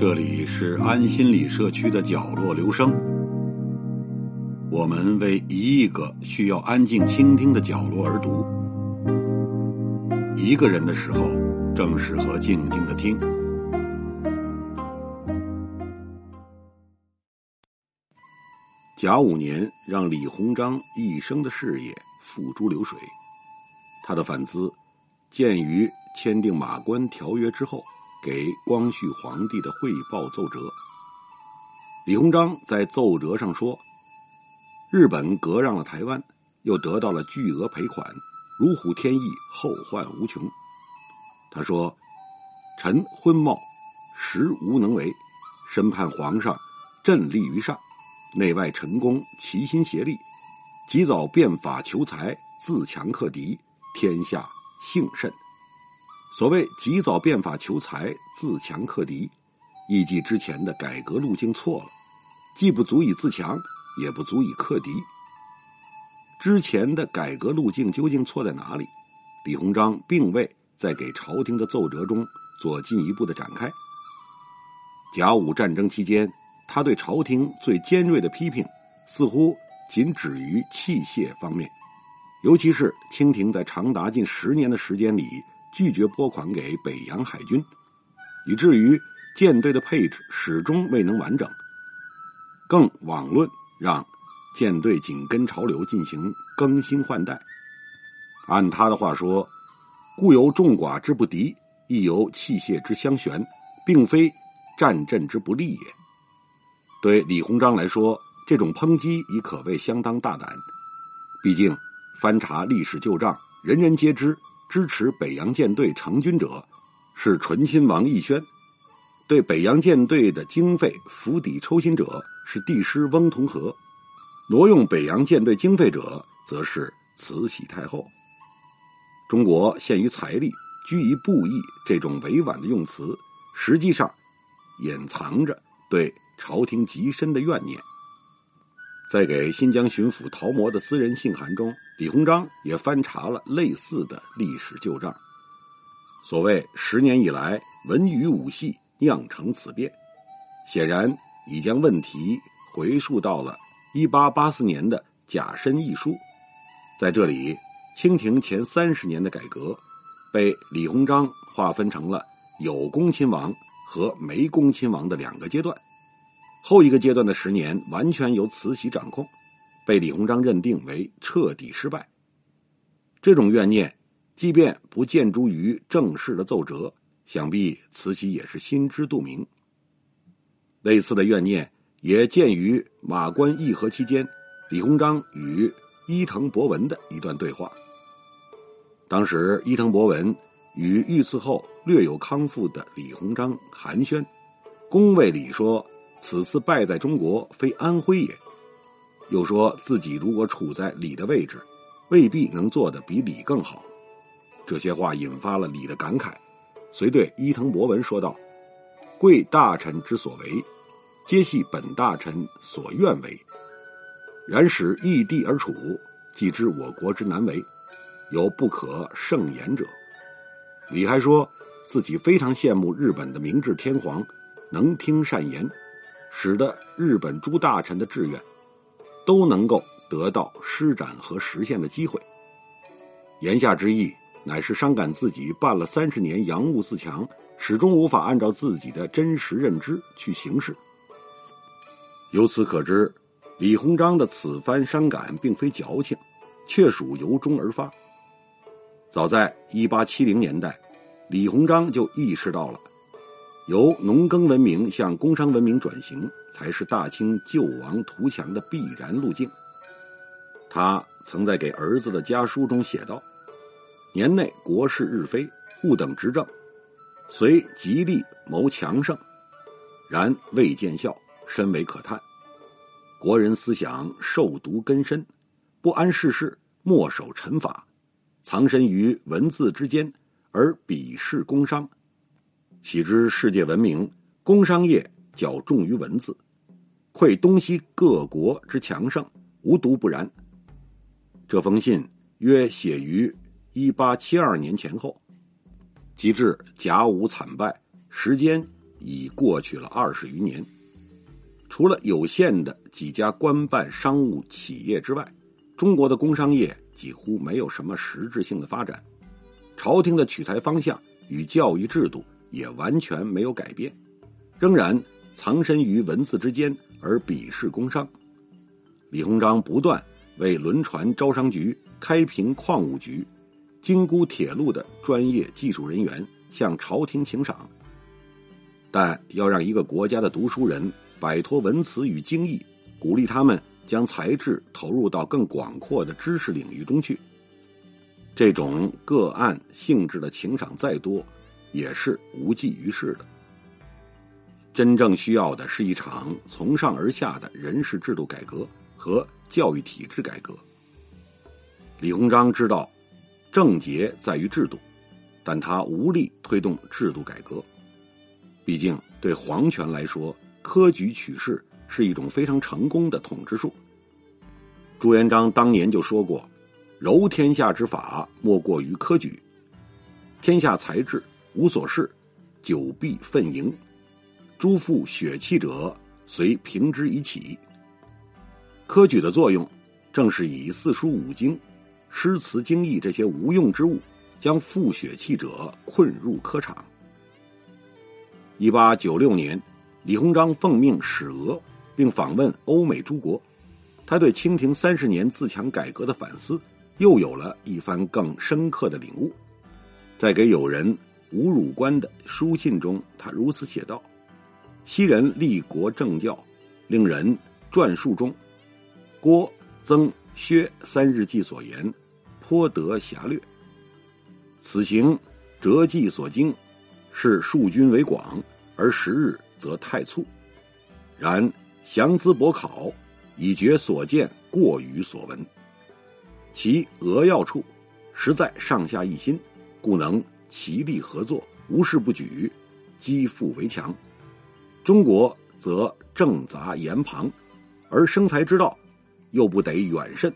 这里是安心理社区的角落，留声。我们为一亿个需要安静倾听的角落而读。一个人的时候，正适合静静的听。甲午年，让李鸿章一生的事业付诸流水。他的反思，鉴于签订马关条约之后。给光绪皇帝的汇报奏折，李鸿章在奏折上说：“日本割让了台湾，又得到了巨额赔款，如虎添翼，后患无穷。”他说：“臣昏冒，实无能为，深盼皇上振立于上，内外臣工齐心协力，及早变法求财，自强克敌，天下幸甚。”所谓及早变法求财、自强克敌，亦即之前的改革路径错了，既不足以自强，也不足以克敌。之前的改革路径究竟错在哪里？李鸿章并未在给朝廷的奏折中做进一步的展开。甲午战争期间，他对朝廷最尖锐的批评，似乎仅止于器械方面，尤其是清廷在长达近十年的时间里。拒绝拨款给北洋海军，以至于舰队的配置始终未能完整。更妄论让舰队紧跟潮流进行更新换代。按他的话说，故由众寡之不敌，亦由器械之相悬，并非战阵之不利也。对李鸿章来说，这种抨击已可谓相当大胆。毕竟翻查历史旧账，人人皆知。支持北洋舰队成军者是醇亲王奕轩，对北洋舰队的经费釜底抽薪者是帝师翁同龢，挪用北洋舰队经费者则是慈禧太后。中国限于财力，居于布义这种委婉的用词，实际上掩藏着对朝廷极深的怨念。在给新疆巡抚陶模的私人信函中，李鸿章也翻查了类似的历史旧账。所谓十年以来文娱武戏酿成此变，显然已将问题回溯到了一八八四年的《甲申议书》。在这里，清廷前三十年的改革，被李鸿章划分成了有功亲王和没功亲王的两个阶段。后一个阶段的十年完全由慈禧掌控，被李鸿章认定为彻底失败。这种怨念，即便不见诸于正式的奏折，想必慈禧也是心知肚明。类似的怨念也见于马关议和期间，李鸿章与伊藤博文的一段对话。当时伊藤博文与遇刺后略有康复的李鸿章寒暄，恭维李说。此次败在中国，非安徽也。又说自己如果处在李的位置，未必能做得比李更好。这些话引发了李的感慨，遂对伊藤博文说道：“贵大臣之所为，皆系本大臣所愿为。然使异地而处，既知我国之难为，有不可胜言者。”李还说自己非常羡慕日本的明治天皇，能听善言。使得日本诸大臣的志愿都能够得到施展和实现的机会。言下之意，乃是伤感自己办了三十年洋务自强，始终无法按照自己的真实认知去行事。由此可知，李鸿章的此番伤感并非矫情，确属由衷而发。早在一八七零年代，李鸿章就意识到了。由农耕文明向工商文明转型，才是大清救亡图强的必然路径。他曾在给儿子的家书中写道：“年内国势日非，勿等执政，虽极力谋强盛，然未见效，深为可叹。国人思想受毒根深，不谙世事，墨守臣法，藏身于文字之间，而鄙视工商。”岂知世界文明，工商业较重于文字，窥东西各国之强盛，无独不然。这封信约写于一八七二年前后，及至甲午惨败，时间已过去了二十余年。除了有限的几家官办商务企业之外，中国的工商业几乎没有什么实质性的发展。朝廷的取材方向与教育制度也完全没有改变，仍然藏身于文字之间而鄙视工商。李鸿章不断为轮船招商局、开平矿务局、京沽铁路的专业技术人员向朝廷请赏，但要让一个国家的读书人。摆脱文辞与经义，鼓励他们将才智投入到更广阔的知识领域中去。这种个案性质的情赏再多，也是无济于事的。真正需要的是一场从上而下的人事制度改革和教育体制改革。李鸿章知道，症结在于制度，但他无力推动制度改革。毕竟，对皇权来说，科举取士是一种非常成功的统治术。朱元璋当年就说过：“柔天下之法，莫过于科举。天下才智无所事，久必奋营。诸负血气者，随平之以起。”科举的作用，正是以四书五经、诗词经义这些无用之物，将负血气者困入科场。一八九六年。李鸿章奉命使俄，并访问欧美诸国，他对清廷三十年自强改革的反思，又有了一番更深刻的领悟。在给友人吴汝官的书信中，他如此写道：“昔人立国政教，令人传述中，郭、曾、薛三日记所言，颇得侠略。此行折记所经，是数军为广，而时日。”则太促，然详资博考，以觉所见过于所闻，其扼要处实在上下一心，故能齐力合作，无事不举，积富为强。中国则政杂言旁，而生财之道又不得远甚，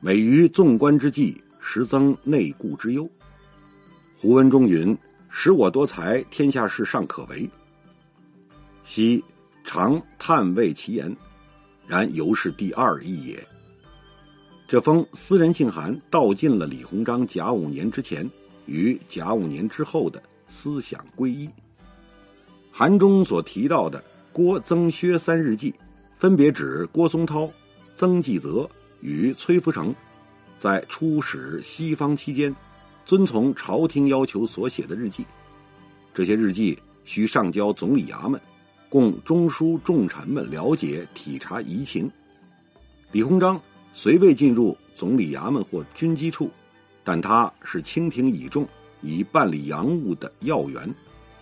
每于纵观之际，实增内顾之忧。胡文中云：“使我多才，天下事尚可为。”昔常叹谓其言，然犹是第二义也。这封私人信函道尽了李鸿章甲午年之前与甲午年之后的思想归一。函中所提到的郭、曾、薛三日记，分别指郭松涛、曾纪泽与崔福成在出使西方期间，遵从朝廷要求所写的日记。这些日记需上交总理衙门。供中书重臣们了解体察疑情。李鸿章虽未进入总理衙门或军机处，但他是清廷倚重以办理洋务的要员，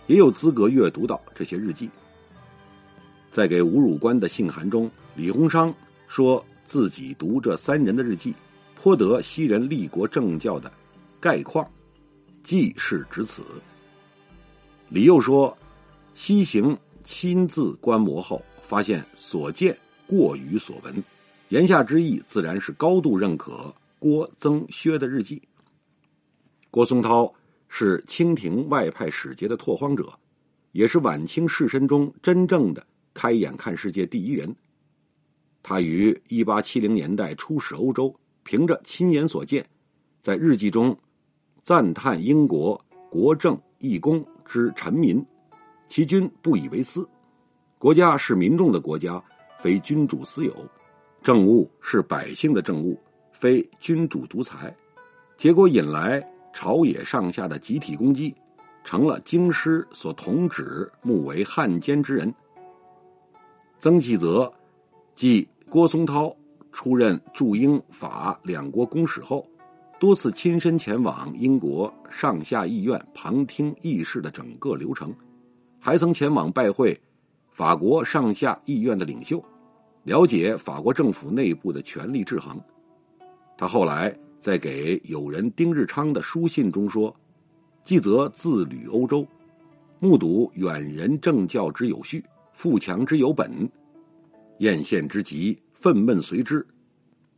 也有资格阅读到这些日记。在给吴汝官的信函中，李鸿章说自己读这三人的日记，颇得西人立国政教的概况，既是指此。李又说，西行。亲自观摩后，发现所见过于所闻，言下之意自然是高度认可郭、曾、薛的日记。郭松涛是清廷外派使节的拓荒者，也是晚清士绅中真正的开眼看世界第一人。他于一八七零年代出使欧洲，凭着亲眼所见，在日记中赞叹英国国政义公之臣民。其君不以为私，国家是民众的国家，非君主私有；政务是百姓的政务，非君主独裁。结果引来朝野上下的集体攻击，成了京师所同指目为汉奸之人。曾纪泽继郭松涛出任驻英法两国公使后，多次亲身前往英国上下议院旁听议事的整个流程。还曾前往拜会法国上下议院的领袖，了解法国政府内部的权力制衡。他后来在给友人丁日昌的书信中说：“纪则自旅欧洲，目睹远人政教之有序，富强之有本，艳羡之极，愤懑随之。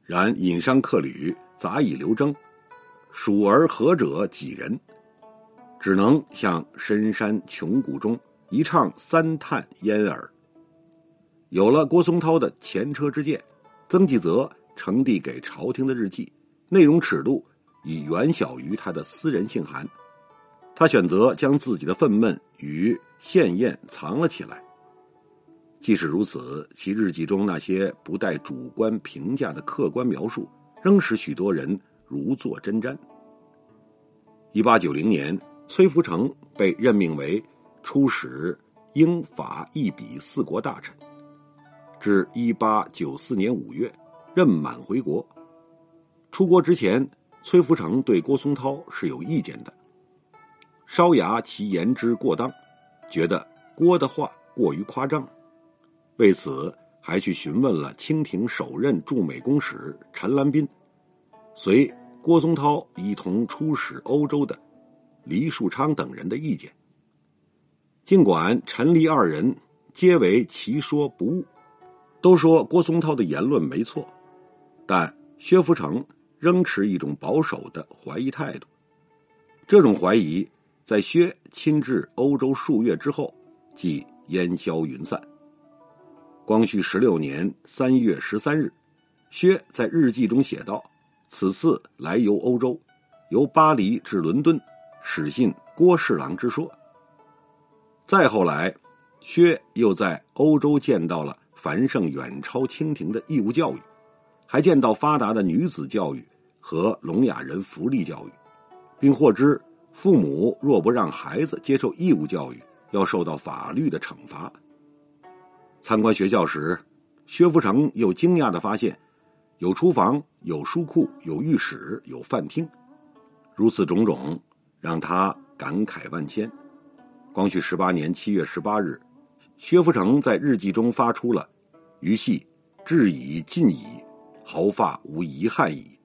然引商客旅，杂以流征，数而何者几人？只能向深山穷谷中一唱三叹焉耳。有了郭松涛的前车之鉴，曾纪泽呈递给朝廷的日记，内容尺度已远小于他的私人信函。他选择将自己的愤懑与献宴藏了起来。即使如此，其日记中那些不带主观评价的客观描述，仍使许多人如坐针毡。一八九零年，崔福成被任命为出使英法意比四国大臣，至一八九四年五月，任满回国。出国之前，崔福成对郭松涛是有意见的，稍牙其言之过当，觉得郭的话过于夸张。为此，还去询问了清廷首任驻美公使陈兰斌，随郭松涛一同出使欧洲的黎树昌等人的意见。尽管陈黎二人皆为其说不误，都说郭松涛的言论没错，但薛福成仍持一种保守的怀疑态度。这种怀疑在薛亲至欧洲数月之后，即烟消云散。光绪十六年三月十三日，薛在日记中写道：“此次来游欧洲，由巴黎至伦敦，始信郭侍郎之说。”再后来，薛又在欧洲见到了繁盛远超清廷的义务教育，还见到发达的女子教育和聋哑人福利教育，并获知父母若不让孩子接受义务教育，要受到法律的惩罚。参观学校时，薛福成又惊讶的发现，有厨房、有书库、有浴室、有饭厅，如此种种，让他感慨万千。光绪十八年七月十八日，薛福成在日记中发出了“余系至已尽矣，毫发无遗憾矣，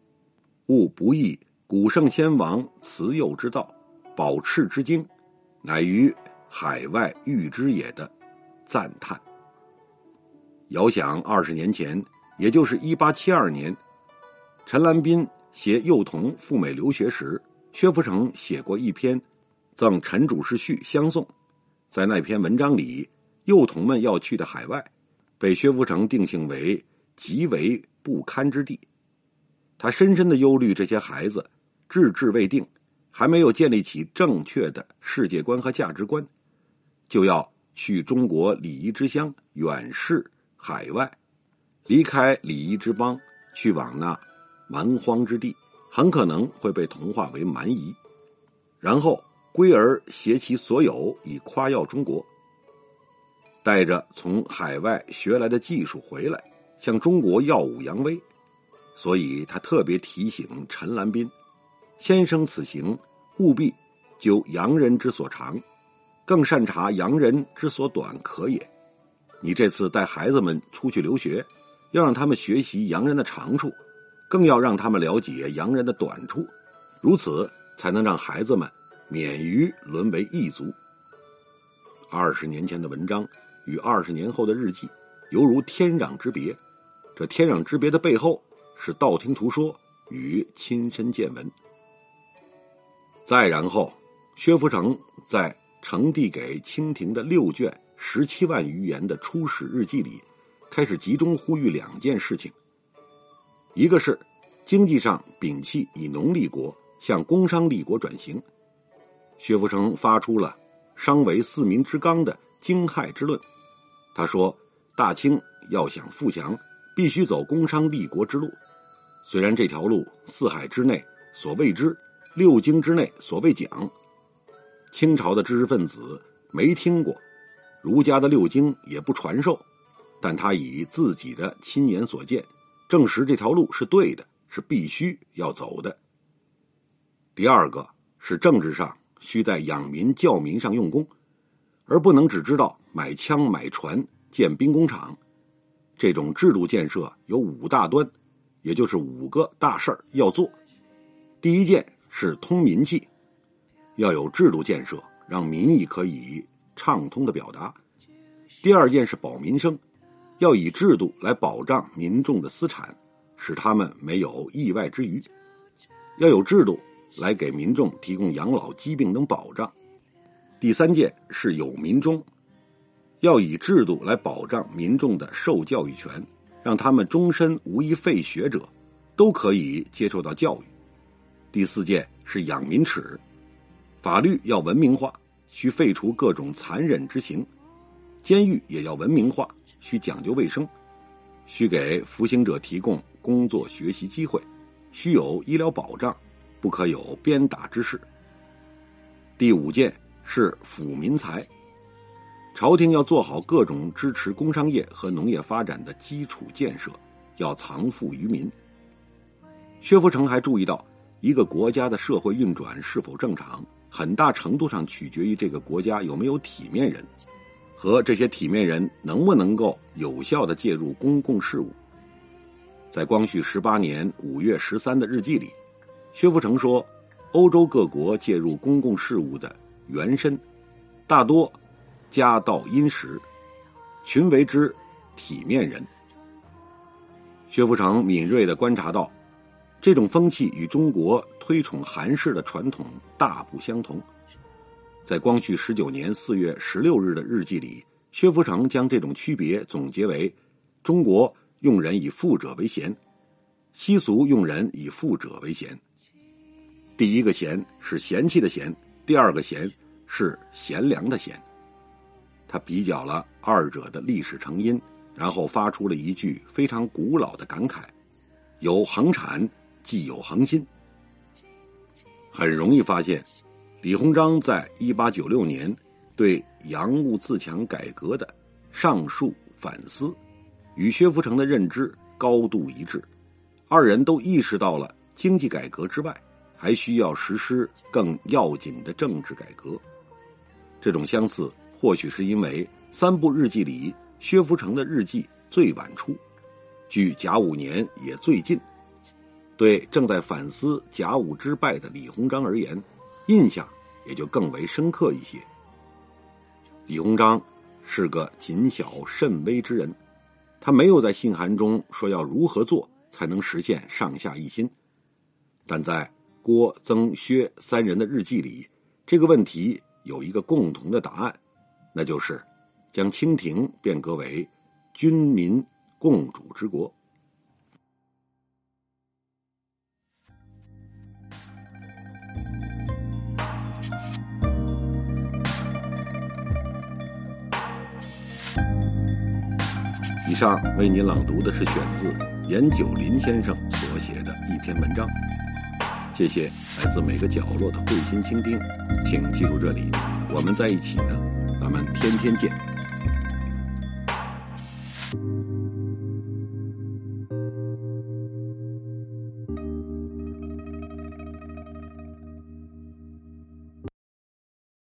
勿不义古圣先王慈幼之道，保赤之经，乃于海外遇之也”的赞叹。遥想二十年前，也就是一八七二年，陈兰斌携幼童赴美留学时，薛福成写过一篇《赠陈主事序相送》。在那篇文章里，幼童们要去的海外，被薛福成定性为极为不堪之地。他深深的忧虑这些孩子志志未定，还没有建立起正确的世界观和价值观，就要去中国礼仪之乡远视。海外，离开礼仪之邦，去往那蛮荒之地，很可能会被同化为蛮夷，然后归而携其所有以夸耀中国。带着从海外学来的技术回来，向中国耀武扬威。所以他特别提醒陈兰斌先生此行务必究洋人之所长，更善察洋人之所短可也。你这次带孩子们出去留学，要让他们学习洋人的长处，更要让他们了解洋人的短处，如此才能让孩子们免于沦为异族。二十年前的文章与二十年后的日记，犹如天壤之别。这天壤之别的背后，是道听途说与亲身见闻。再然后，薛福成在呈递给清廷的六卷。十七万余言的出使日记里，开始集中呼吁两件事情：一个是经济上摒弃以农立国，向工商立国转型。薛福成发出了“商为四民之纲”的惊骇之论。他说：“大清要想富强，必须走工商立国之路。虽然这条路四海之内所未知，六经之内所未讲，清朝的知识分子没听过。”儒家的六经也不传授，但他以自己的亲眼所见，证实这条路是对的，是必须要走的。第二个是政治上需在养民教民上用功，而不能只知道买枪买船建兵工厂。这种制度建设有五大端，也就是五个大事儿要做。第一件是通民气，要有制度建设，让民意可以。畅通的表达。第二件是保民生，要以制度来保障民众的私产，使他们没有意外之余；要有制度来给民众提供养老、疾病等保障。第三件是有民中，要以制度来保障民众的受教育权，让他们终身无一废学者，都可以接受到教育。第四件是养民耻，法律要文明化，需废除各种残忍之刑；监狱也要文明化，需讲究卫生，需给服刑者提供工作学习机会，需有医疗保障，不可有鞭打之事。第五件。是抚民财，朝廷要做好各种支持工商业和农业发展的基础建设，要藏富于民。薛福成还注意到，一个国家的社会运转是否正常，很大程度上取决于这个国家有没有体面人，和这些体面人能不能够有效的介入公共事务。在光绪十八年五月十三的日记里，薛福成说：“欧洲各国介入公共事务的。”原身大多家道殷实，群为之体面人。薛福成敏锐的观察到，这种风气与中国推崇韩氏的传统大不相同。在光绪十九年四月十六日的日记里，薛福成将这种区别总结为：中国用人以富者为贤，西俗用人以富者为贤。第一个贤是嫌弃的嫌。第二个贤是贤良的贤，他比较了二者的历史成因，然后发出了一句非常古老的感慨：“有恒产，既有恒心。”很容易发现，李鸿章在一八九六年对洋务自强改革的上述反思，与薛福成的认知高度一致，二人都意识到了经济改革之外。还需要实施更要紧的政治改革。这种相似，或许是因为三部日记里，薛福成的日记最晚出，距甲午年也最近，对正在反思甲午之败的李鸿章而言，印象也就更为深刻一些。李鸿章是个谨小慎微之人，他没有在信函中说要如何做才能实现上下一心，但在。郭、曾、薛三人的日记里，这个问题有一个共同的答案，那就是将清廷变革为军民共主之国。以上为您朗读的是选自严九林先生所写的一篇文章。谢谢来自每个角落的慧心倾听，请记住这里，我们在一起呢，咱们天天见。